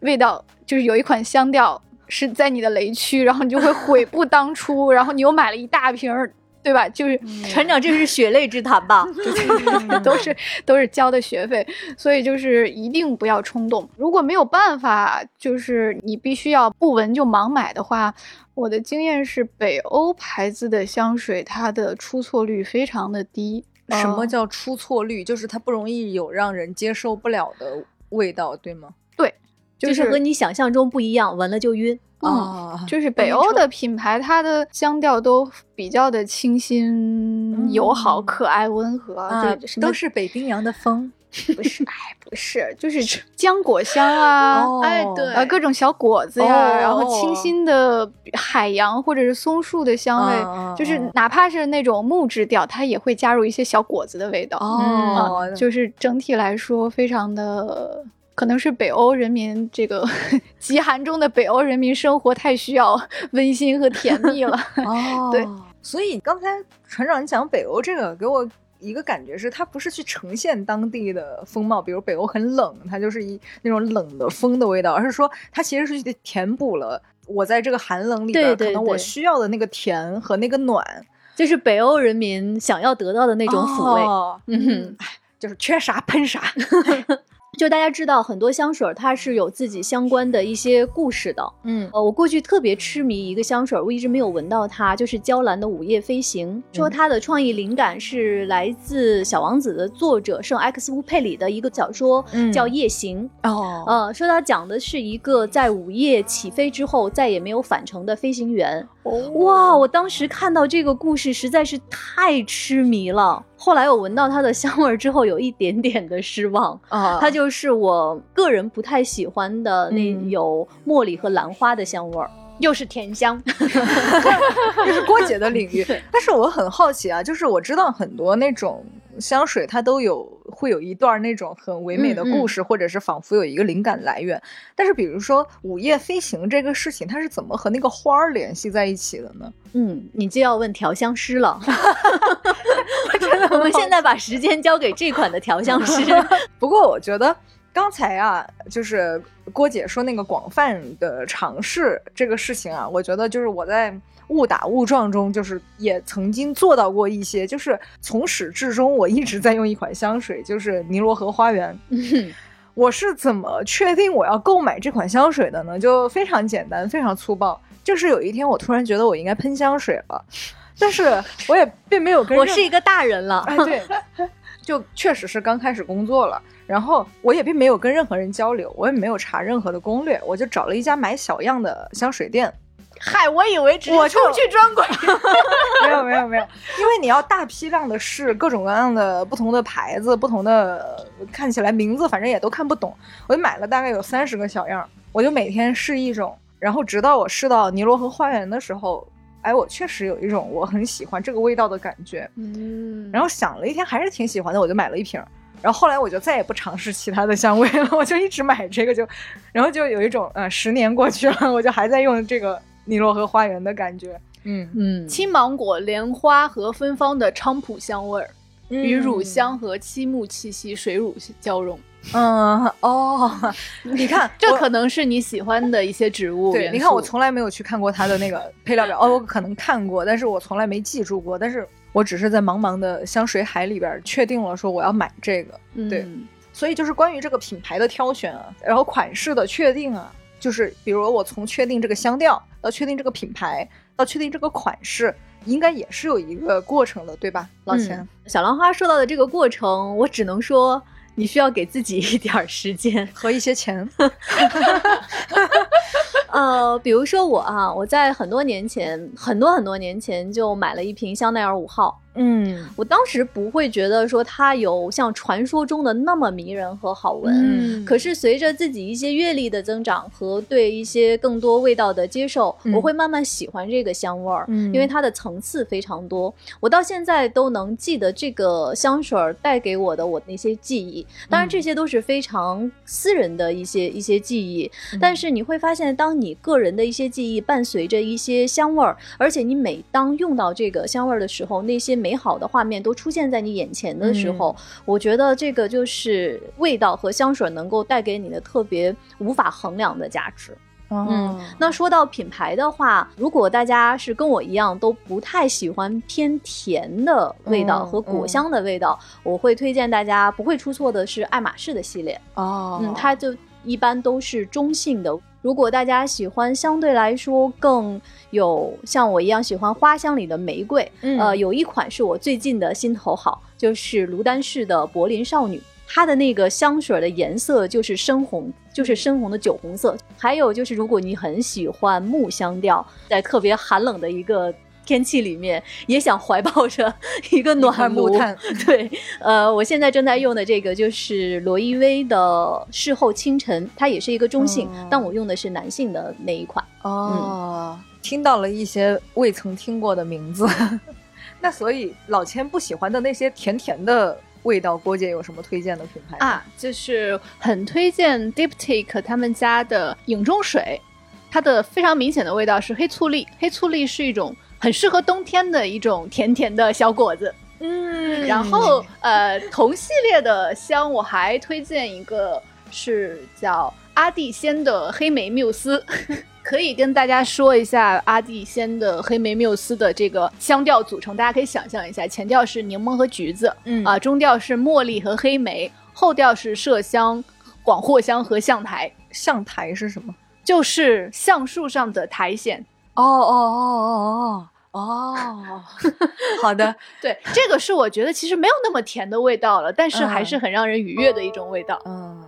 [SPEAKER 4] 味道，就是有一款香调是在你的雷区，然后你就会悔 *laughs* 不当初，然后你又买了一大瓶儿，对吧？就是
[SPEAKER 2] 船长，这是血泪之谈吧？*laughs*
[SPEAKER 4] 都是都是交的学费，所以就是一定不要冲动。如果没有办法，就是你必须要不闻就盲买的话，我的经验是北欧牌子的香水，它的出错率非常的低。
[SPEAKER 1] 什么
[SPEAKER 4] 呃
[SPEAKER 1] 叫出错率？就是它不容易有让人接受不了的味道，对吗？
[SPEAKER 2] 就是和你想象中不一样，闻了就晕。
[SPEAKER 4] 嗯
[SPEAKER 1] 啊，
[SPEAKER 4] 就是北欧的品牌，它的香调都比较的清新、友好、
[SPEAKER 1] 嗯
[SPEAKER 4] 可爱、温和，
[SPEAKER 1] 啊
[SPEAKER 4] 就什么
[SPEAKER 1] 都是北冰洋的风。*laughs*
[SPEAKER 4] 不是？哎，不是，就是浆果香啊，
[SPEAKER 1] 哦
[SPEAKER 3] 哎对
[SPEAKER 4] 啊，各种小果子呀，
[SPEAKER 1] 哦
[SPEAKER 4] 然后清新的海洋或者是松树的香味，
[SPEAKER 1] 嗯嗯
[SPEAKER 4] 就是
[SPEAKER 1] 嗯
[SPEAKER 4] 哪怕是那种木质调，它也会加入一些小果子的味道。
[SPEAKER 1] 哦
[SPEAKER 4] 啊，就是整体来说非常的可能是北欧人民这个 *laughs* 极寒中的北欧人民生活太需要温馨和甜蜜了。*laughs*
[SPEAKER 1] 哦，
[SPEAKER 4] 对，
[SPEAKER 1] 所以刚才船长你讲北欧这个给我。一个感觉是，它不是去呈现当地的风貌，比如北欧很冷，它就是一那种冷的风的味道，而是说它其实是去填补了我在这个寒冷里边可能我需要的那个甜和那个暖，
[SPEAKER 2] 就是北欧人民想要得到的那种抚慰。
[SPEAKER 1] 嗯，就是缺啥喷啥。*laughs*
[SPEAKER 2] 就大家知道，很多香水它是有自己相关的一些故事的。
[SPEAKER 1] 嗯，
[SPEAKER 2] 呃，我过去特别痴迷一个香水，我一直没有闻到它，就是娇兰的午夜飞行。说它的创意灵感是来自《小王子》的作者圣埃克斯乌佩里的一个小说，叫《夜行》。
[SPEAKER 1] 哦，
[SPEAKER 2] 呃，说它讲的是一个在午夜起飞之后再也没有返程的飞行员。哇！我当时看到这个故事实在是太痴迷了。后来我闻到它的香味之后，有一点点的失望啊。它就是我个人不太喜欢的那有茉莉和兰花的香味儿，
[SPEAKER 3] 又是甜香，*laughs*
[SPEAKER 1] 这 *laughs* 是郭姐的领域。但是我很好奇啊，就是我知道很多那种。香水它都有会有一段那种很唯美的故事，或者是仿佛有一个灵感来源。但是比如说午夜飞行这个事情，它是怎么和那个花儿联系在一起的呢？*laughs*
[SPEAKER 2] 嗯，你就要问调香师了。*laughs* 真的，我们现在把时间交给这款的调香师。*laughs*
[SPEAKER 1] 不过我觉得刚才啊，就是郭姐说那个广泛的尝试这个事情啊，我觉得就是我在。误打误撞中，就是也曾经做到过一些，就是从始至终我一直在用一款香水，就是尼罗河花园。我是怎么确定我要购买这款香水的呢？就非常简单，非常粗暴，就是有一天我突然觉得我应该喷香水了，但是我也并没有跟 *laughs*
[SPEAKER 2] 我是一个大人了，
[SPEAKER 1] 哎，对，*laughs* 就确实是刚开始工作了，然后我也并没有跟任何人交流，我也没有查任何的攻略，我就找了一家买小样的香水店。
[SPEAKER 3] 嗨，我以为只是出去专柜，*laughs*
[SPEAKER 1] 没有没有没有，因为你要大批量的试各种各样的不同的牌子，不同的看起来名字反正也都看不懂，我就买了大概有三十个小样，我就每天试一种，然后直到我试到尼罗河花园的时候，哎，我确实有一种我很喜欢这个味道的感觉，嗯，然后想了一天还是挺喜欢的，我就买了一瓶，然后后来我就再也不尝试其他的香味了，我就一直买这个就，然后就有一种呃十年过去了，我就还在用这个。尼罗河花园的感觉，
[SPEAKER 3] 嗯嗯，青芒果、莲花和芬芳的菖蒲香味儿，与乳香和漆木气息、水乳交融。
[SPEAKER 1] 嗯哦，*laughs* 你看，
[SPEAKER 3] 这可能是你喜欢的一些植物。
[SPEAKER 1] 对，你看，我从来没有去看过它的那个配料表。哦，我可能看过，但是我从来没记住过。但是我只是在茫茫的香水海里边确定了，说我要买这个。对，所以就是关于这个品牌的挑选啊，然后款式的确定啊。就是比如我从确定这个香调到确定这个品牌到确定这个款式，应该也是有一个过程的，对吧？老钱，
[SPEAKER 2] 小兰花说到的这个过程，我只能说你需要给自己一点时间
[SPEAKER 1] 和一些钱。*laughs*
[SPEAKER 2] 呃，比如说我啊，我在很多年前，很多很多年前就买了一瓶香奈儿五号。
[SPEAKER 1] 嗯，
[SPEAKER 2] 我当时不会觉得说它有像传说中的那么迷人和好闻。嗯，可是随着自己一些阅历的增长和对一些更多味道的接受，我会慢慢喜欢这个香味儿。嗯，因为它的层次非常多，我到现在都能记得这个香水带给我的我那些记忆。当然，这些都是非常私人的一些一些记忆。但是你会发现，当你个人的一些记忆伴随着一些香味儿，而且你每当用到这个香味儿的时候，那些美好的画面都出现在你眼前的时候，我觉得这个就是味道和香水能够带给你的特别无法衡量的价值。嗯，那说到品牌的话，如果大家是跟我一样都不太喜欢偏甜的味道和果香的味道，我会推荐大家不会出错的是爱马仕的系列。
[SPEAKER 1] 哦，
[SPEAKER 2] 嗯，它就一般都是中性的。如果大家喜欢相对来说更有像我一样喜欢花香里的玫瑰，呃，有一款是我最近的心头好，就是卢丹氏的柏林少女，它的那个香水的颜色就是深红，就是深红的酒红色。还有就是，如果你很喜欢木香调，在特别寒冷的一个。天气里面也想怀抱着一个暖
[SPEAKER 1] 炉，*laughs*
[SPEAKER 2] 对，呃，我现在正在用的这个就是罗意威的事后清晨，它也是一个中性，但我用的是男性的那一款。
[SPEAKER 1] 哦，听到了一些未曾听过的名字，*laughs* 那所以老千不喜欢的那些甜甜的味道，郭姐有什么推荐的品牌
[SPEAKER 3] 啊？就是很推荐 Diptyque 他们家的影中水，它的非常明显的味道是黑醋栗。黑醋栗是一种很适合冬天的一种甜甜的小果子。嗯，然后呃，同系列的香我还推荐一个，是叫阿蒂仙的黑莓缪斯。*laughs* 可以跟大家说一下阿蒂仙的黑莓缪斯的这个香调组成，大家可以想象一下，前调是柠檬和橘子，嗯啊，中调是茉莉和黑莓，后调是麝香、广藿香和象苔。
[SPEAKER 1] 象苔是什么？
[SPEAKER 3] 就是橡树上的苔藓。
[SPEAKER 1] 哦哦哦哦哦哦，*laughs* 好的，
[SPEAKER 3] 对，这个是我觉得其实没有那么甜的味道了，但是还是很让人愉悦的一种味道。嗯。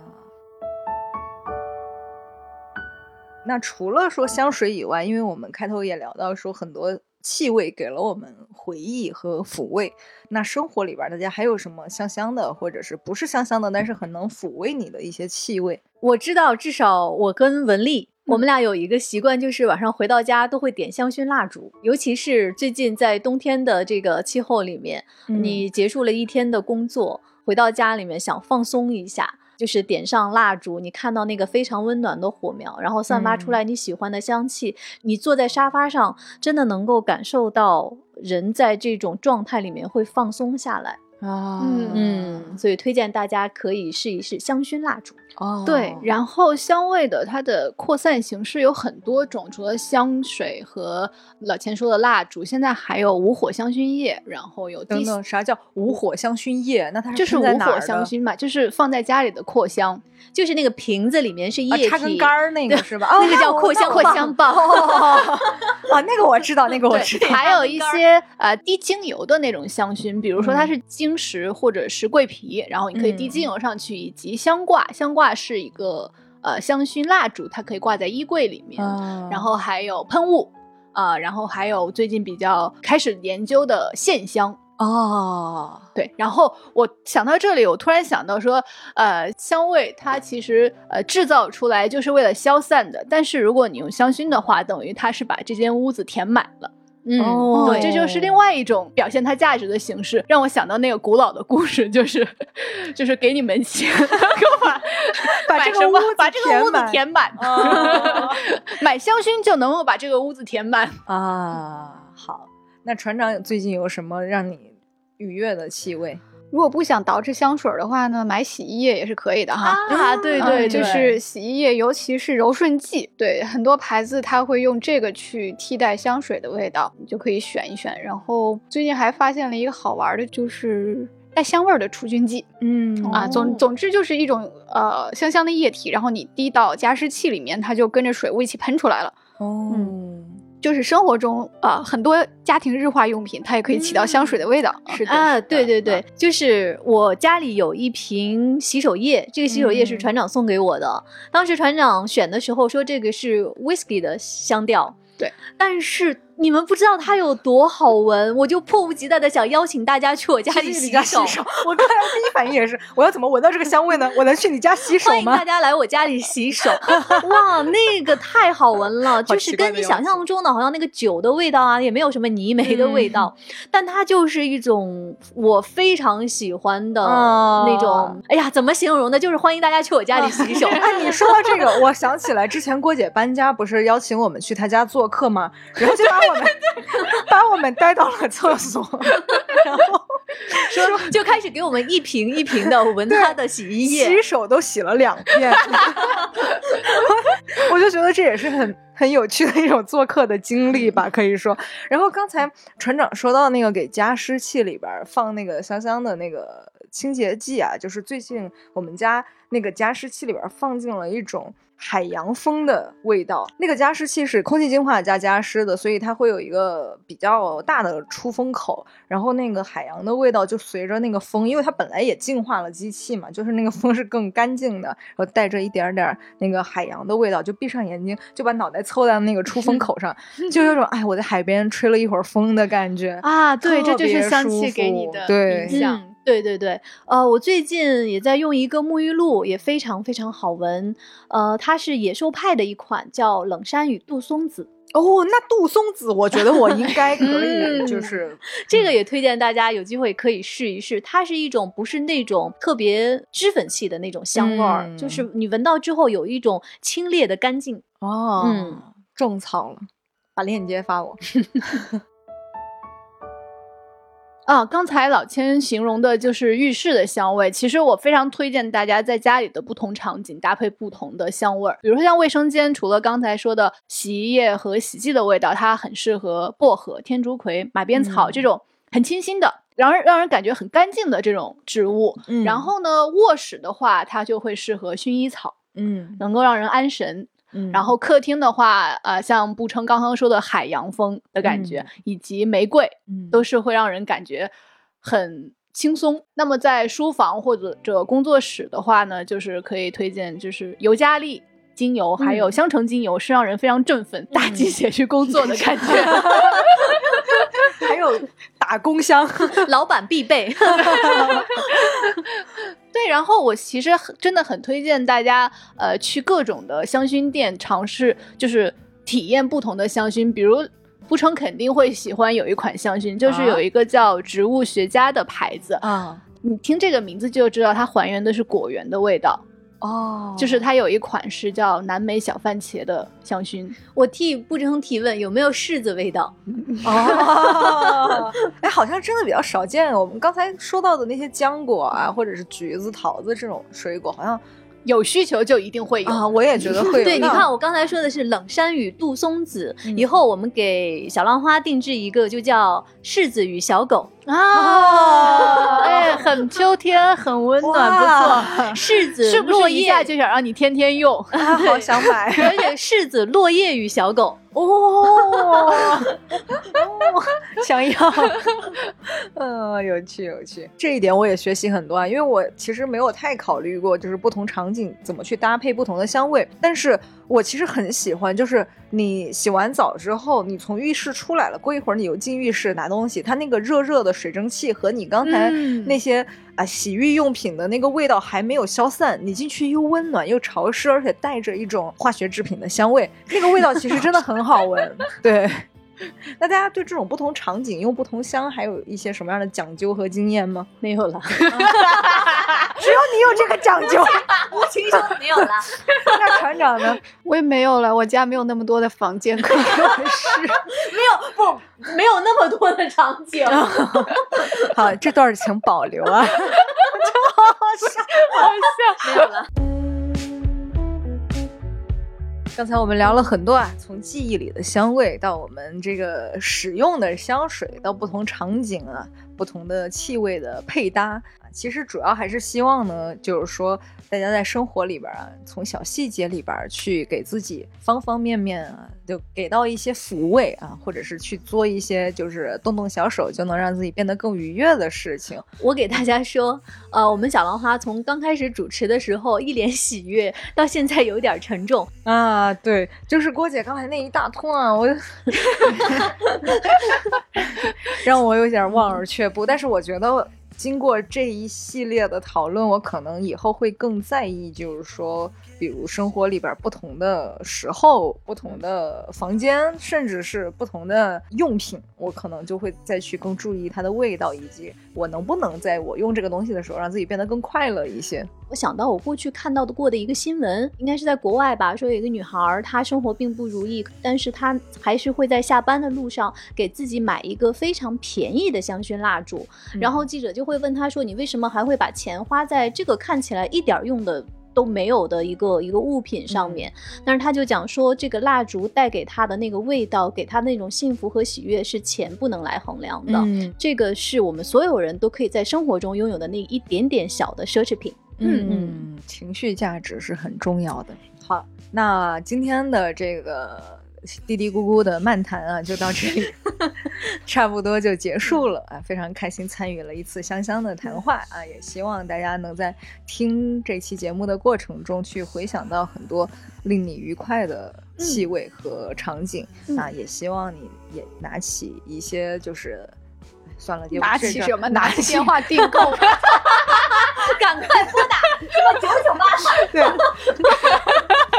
[SPEAKER 1] 那除了说香水以外，因为我们开头也聊到说很多气味给了我们回忆和抚慰。那生活里边大家还有什么香香的，或者是不是香香的，但是很能抚慰你的一些气味？
[SPEAKER 2] 我知道，至少我跟文丽，我们俩有一个习惯，就是晚上回到家都会点香薰蜡烛。尤其是最近在冬天的这个气候里面，你结束了一天的工作，回到家里面想放松一下。就是点上蜡烛，你看到那个非常温暖的火苗，然后散发出来你喜欢的香气。你坐在沙发上，真的能够感受到人在这种状态里面会放松下来。啊，嗯，所以推荐大家可以试一试香薰蜡烛。
[SPEAKER 3] 哦，对，然后香味的它的扩散形式有很多种，除了香水和老钱说的蜡烛，现在还有无火香薰液，然后有
[SPEAKER 1] 等等，啥叫无火香薰液？那它
[SPEAKER 3] 就是无火香薰嘛，就是放在家里的扩香。
[SPEAKER 2] 就是那个瓶子里面是液体，
[SPEAKER 1] 插根杆儿那个是吧？*laughs*
[SPEAKER 2] 那个叫扩香
[SPEAKER 3] 扩 *laughs* 香棒。
[SPEAKER 1] 哦，那个我知道，那个我知道。
[SPEAKER 3] 还有一些呃滴精油的那种香薰，比如说它是晶石或者是桂皮，然后你可以滴精油上去，以及香挂。香挂是一个呃香薰蜡烛，它可以挂在衣柜里面。然后还有喷雾啊，然后还有最近比较开始研究的线香。哦，对，然后我想到这里，我突然想到说，呃，香味它其实呃制造出来就是为了消散的，但是如果你用香薰的话，等于它是把这间屋子填满了。嗯，对，这就是另外一种表现它价值的形式，让我想到那个古老的故事，就是 *laughs* 就是给你们钱，给我把 *laughs*
[SPEAKER 1] 把这个屋 *laughs*
[SPEAKER 3] 把这个屋子填满，买香薰就能够把这个屋子填满
[SPEAKER 1] 啊。好，那船长最近有什么让你？愉悦的气味。
[SPEAKER 4] 如果不想捯饬香水的话呢，买洗衣液也是可以的哈。
[SPEAKER 3] 啊，对对，
[SPEAKER 4] 就是洗衣液，尤其是柔顺剂。对，很多牌子它会用这个去替代香水的味道，你就可以选一选。然后最近还发现了一个好玩的，就是带香味的除菌剂。嗯啊，总总之就是一种呃香香的液体，然后你滴到加湿器里面，它就跟着水雾一起喷出来了。哦。就是生活中啊，很多家庭日化用品，它也可以起到香水的味道。
[SPEAKER 2] 是的啊，对对对，就是我家里有一瓶洗手液，这个洗手液是船长送给我的。当时船长选的时候说这个是 whisky 的香调，
[SPEAKER 4] 对，
[SPEAKER 2] 但是。你们不知道它有多好闻，*laughs* 我就迫不及待的想邀请大家去我家里洗
[SPEAKER 1] 手。*laughs* 我刚才第一反应也是，我要怎么闻到这个香味呢？我能去你家洗手吗？欢
[SPEAKER 2] 迎大家来我家里洗手。哇，那个太好闻了，就是跟你想象中的，好像那个酒的味道啊，也没有什么泥煤的味道，*laughs* 但它就是一种我非常喜欢的那种。哎呀，怎么形容呢？就是欢迎大家去我家里洗手。
[SPEAKER 1] 哎，你说到这个，我想起来之前郭姐搬家不是邀请我们去她家做客吗？然后就把。*laughs* 我们把我们带到了厕所，*laughs* 然后
[SPEAKER 2] 说就开始给我们一瓶一瓶的闻他的洗衣液，
[SPEAKER 1] 洗手都洗了两遍。*laughs* 我就觉得这也是很很有趣的一种做客的经历吧，可以说。然后刚才船长说到那个给加湿器里边放那个香香的那个清洁剂啊，就是最近我们家那个加湿器里边放进了一种。海洋风的味道，那个加湿器是空气净化加加湿的，所以它会有一个比较大的出风口，然后那个海洋的味道就随着那个风，因为它本来也净化了机器嘛，就是那个风是更干净的，然后带着一点点那个海洋的味道，就闭上眼睛就把脑袋凑在那个出风口上，*laughs* 就有种哎我在海边吹了一会儿风的感觉
[SPEAKER 3] 啊，对，这就是香气给你的印象。
[SPEAKER 2] 对对对，呃，我最近也在用一个沐浴露，也非常非常好闻，呃，它是野兽派的一款，叫冷杉与杜松子。
[SPEAKER 1] 哦，那杜松子，我觉得我应该可以，
[SPEAKER 2] 嗯
[SPEAKER 1] 就是
[SPEAKER 2] 这个也推荐大家有机会可以试一试。它是一种不是那种特别脂粉气的那种香味儿，
[SPEAKER 1] 嗯
[SPEAKER 2] 就是你闻到之后有一种清冽的干净。
[SPEAKER 1] 哦，
[SPEAKER 2] 嗯，
[SPEAKER 1] 种草了，把链接发我。*laughs*
[SPEAKER 3] 啊，刚才老千形容的就是浴室的香味。其实我非常推荐大家在家里的不同场景搭配不同的香味儿，比如说像卫生间，除了刚才说的洗衣液和洗剂的味道，它很适合薄荷、天竺葵、马鞭草
[SPEAKER 1] 嗯
[SPEAKER 3] 这种很清新的。让人让人感觉很干净的这种植物，
[SPEAKER 1] 嗯
[SPEAKER 3] 然后呢，卧室的话，它就会适合薰衣草，
[SPEAKER 1] 嗯
[SPEAKER 3] 能够让人安神。
[SPEAKER 1] 嗯
[SPEAKER 3] 然后客厅的话，呃，像步称刚刚说的海洋风的感觉，以及玫瑰，
[SPEAKER 1] 嗯
[SPEAKER 3] 都是会让人感觉很轻松。那么在书房或者这工作室的话呢，就是可以推荐就是尤加利精油，还有香橙精油，是让人非常振奋、打鸡血去工作的感觉。*laughs*
[SPEAKER 1] 还有打工香，*laughs*
[SPEAKER 2] 老板必备。*laughs*
[SPEAKER 3] 对，然后我其实真的很推荐大家，呃，去各种的香薰店尝试，就是体验不同的香薰。比如，不成肯定会喜欢有一款香薰，就是
[SPEAKER 1] 啊
[SPEAKER 3] 有一个叫植物学家的牌子，
[SPEAKER 1] 啊
[SPEAKER 3] 你听这个名字就知道它还原的是果园的味道。
[SPEAKER 1] 哦
[SPEAKER 3] 就是它有一款是叫南美小番茄的香薰，
[SPEAKER 2] 我替不争提问，有没有柿子味道？*laughs*
[SPEAKER 1] 哦，*laughs* 哎，好像真的比较少见。我们刚才说到的那些浆果啊，或者是橘子、桃子这种水果，好像
[SPEAKER 3] 有需求就一定会有。
[SPEAKER 1] 啊，我也觉得会有。*laughs*
[SPEAKER 2] 对，你看，我刚才说的是冷杉与杜松子，
[SPEAKER 1] 嗯
[SPEAKER 2] 以后我们给小浪花定制一个，就叫柿子与小狗。
[SPEAKER 3] 啊，*laughs* 哎，很秋天，很温暖，不错。
[SPEAKER 2] 柿子
[SPEAKER 3] 是不
[SPEAKER 2] 落叶，
[SPEAKER 3] 是一下就想让你天天用？*laughs*
[SPEAKER 1] 啊，好想买 *laughs*
[SPEAKER 2] 而且柿子落叶与小狗。
[SPEAKER 1] 哦，想要，嗯，有趣有趣，这一点我也学习很多啊，因为我其实没有太考虑过，就是不同场景怎么去搭配不同的香味，但是我其实很喜欢，就是你洗完澡之后，你从浴室出来了，过一会儿你又进浴室拿东西，它那个热热的水蒸气和你刚才
[SPEAKER 3] 嗯
[SPEAKER 1] 那些啊洗浴用品的那个味道还没有消散，你进去又温暖又潮湿，而且带着一种化学制品的香味，那个味道其实真的很好闻。*laughs* 对，*laughs* 那大家对这种不同场景用不同香还有一些什么样的讲究和经验吗？
[SPEAKER 2] 没有了，*laughs*
[SPEAKER 1] 只有你有这个讲究。
[SPEAKER 2] 无情说没有了。*laughs*
[SPEAKER 1] 那船长呢？
[SPEAKER 4] 我也没有了，我家没有那么多的房间可以给我试。
[SPEAKER 2] 没有不，没有那么多的场景。
[SPEAKER 1] 好，这段儿请保留啊。
[SPEAKER 2] 没有了。
[SPEAKER 1] 刚才我们聊了很多啊，从记忆里的香味到我们这个使用的香水，到不同场景啊、不同的气味的配搭，其实主要还是希望呢，就是说大家在生活里边啊，从小细节里边去给自己方方面面啊，就给到一些抚慰啊，或者是去做一些就是动动小手就能让自己变得更愉悦的事情。
[SPEAKER 2] 我给大家说，呃，我们小浪花从刚开始主持的时候一脸喜悦，到现在有点沉重。
[SPEAKER 1] 啊，对，就是郭姐刚才那一大通啊，我 *laughs* *laughs* 让我有点望而却步。但是我觉得经过这一系列的讨论，我可能以后会更在意，就是说，比如生活里边不同的时候、不同的房间，甚至是不同的用品，我可能就会再去更注意它的味道，以及我能不能在我用这个东西的时候，让自己变得更快乐一些。
[SPEAKER 2] 我想到我过去看到的过的一个新闻，应该是在国外吧，说有一个女孩，她生活并不如意，但是她还是会在下班的路上给自己买一个非常便宜的香薰蜡烛。然后记者就会问他说：“你为什么还会把钱花在这个看起来一点用的？”都没有的一个一个物品上面，但是他就讲说，这个蜡烛带给他的那个味道，给他那种幸福和喜悦，是钱不能来衡量的。
[SPEAKER 1] 嗯
[SPEAKER 2] 这个是我们所有人都可以在生活中拥有的那一点点小的奢侈品。
[SPEAKER 1] 嗯嗯，情绪价值是很重要的。好，那今天的这个嘀嘀咕咕的漫谈啊，就到这里，*laughs* 差不多就结束了啊！非常开心参与了一次香香的谈话啊，也希望大家能在听这期节目的过程中去回想到很多令你愉快的气味和场景、
[SPEAKER 2] 嗯
[SPEAKER 1] 啊，也希望你也拿起一些就是。哎算了，
[SPEAKER 4] 拿起什么？
[SPEAKER 1] 拿
[SPEAKER 4] 拿起电话订购。*laughs*
[SPEAKER 2] 赶快拨打什么九九八十。*laughs*
[SPEAKER 1] 对，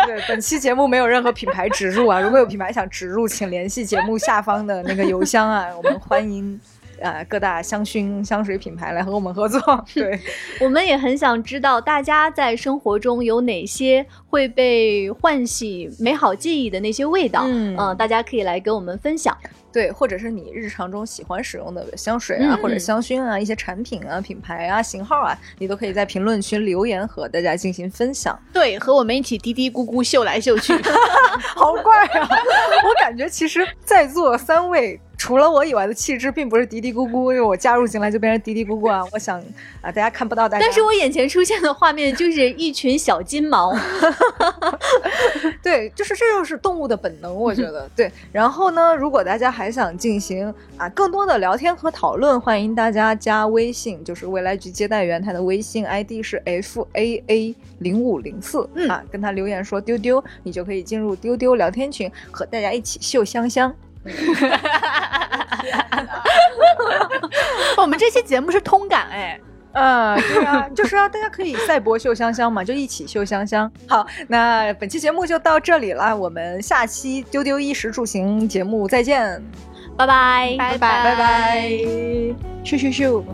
[SPEAKER 1] 对，本期节目没有任何品牌植入啊，如果有品牌想植入，请联系节目下方的那个邮箱啊，我们欢迎。呃，各大香薰香水品牌来和我们合作。*laughs* 对，*laughs*
[SPEAKER 2] 我们也很想知道大家在生活中有哪些会被唤醒美好记忆的那些味道。嗯，大家可以来跟我们分享。
[SPEAKER 1] 对，或者是你日常中喜欢使用的香水啊，或者香薰啊，一些产品啊、品牌啊、型号啊，你都可以在评论区留言和大家进行分享。
[SPEAKER 3] 对，和我们一起嘀嘀咕咕秀来秀去，*laughs*
[SPEAKER 1] 好怪啊！我感觉其实在座三位。除了我以外的气质，并不是嘀嘀咕咕，因为我加入进来就变成嘀嘀咕咕啊。*laughs* 我想啊，大家看不到大家，
[SPEAKER 2] 但是我眼前出现的画面就是一群小金毛。*laughs*
[SPEAKER 1] 对，就是这就是动物的本能，我觉得 *laughs* 对。然后呢，如果大家还想进行啊更多的聊天和讨论，欢迎大家加微信，就是未来局接待员，他的微信 ID 是 f a a 零五零四啊，跟他留言说丢丢，你就可以进入丢丢聊天群，和大家一起秀香香。哈哈
[SPEAKER 3] 哈我们这期节目是通感哎，
[SPEAKER 1] 嗯，*laughs* 对啊，就是啊，大家可以赛博秀香香嘛，就一起秀香香。好，那本期节目就到这里了，我们下期丢丢衣食住行节目再见，
[SPEAKER 2] 拜拜，
[SPEAKER 3] 拜拜，
[SPEAKER 1] 拜拜，
[SPEAKER 2] 秀秀秀。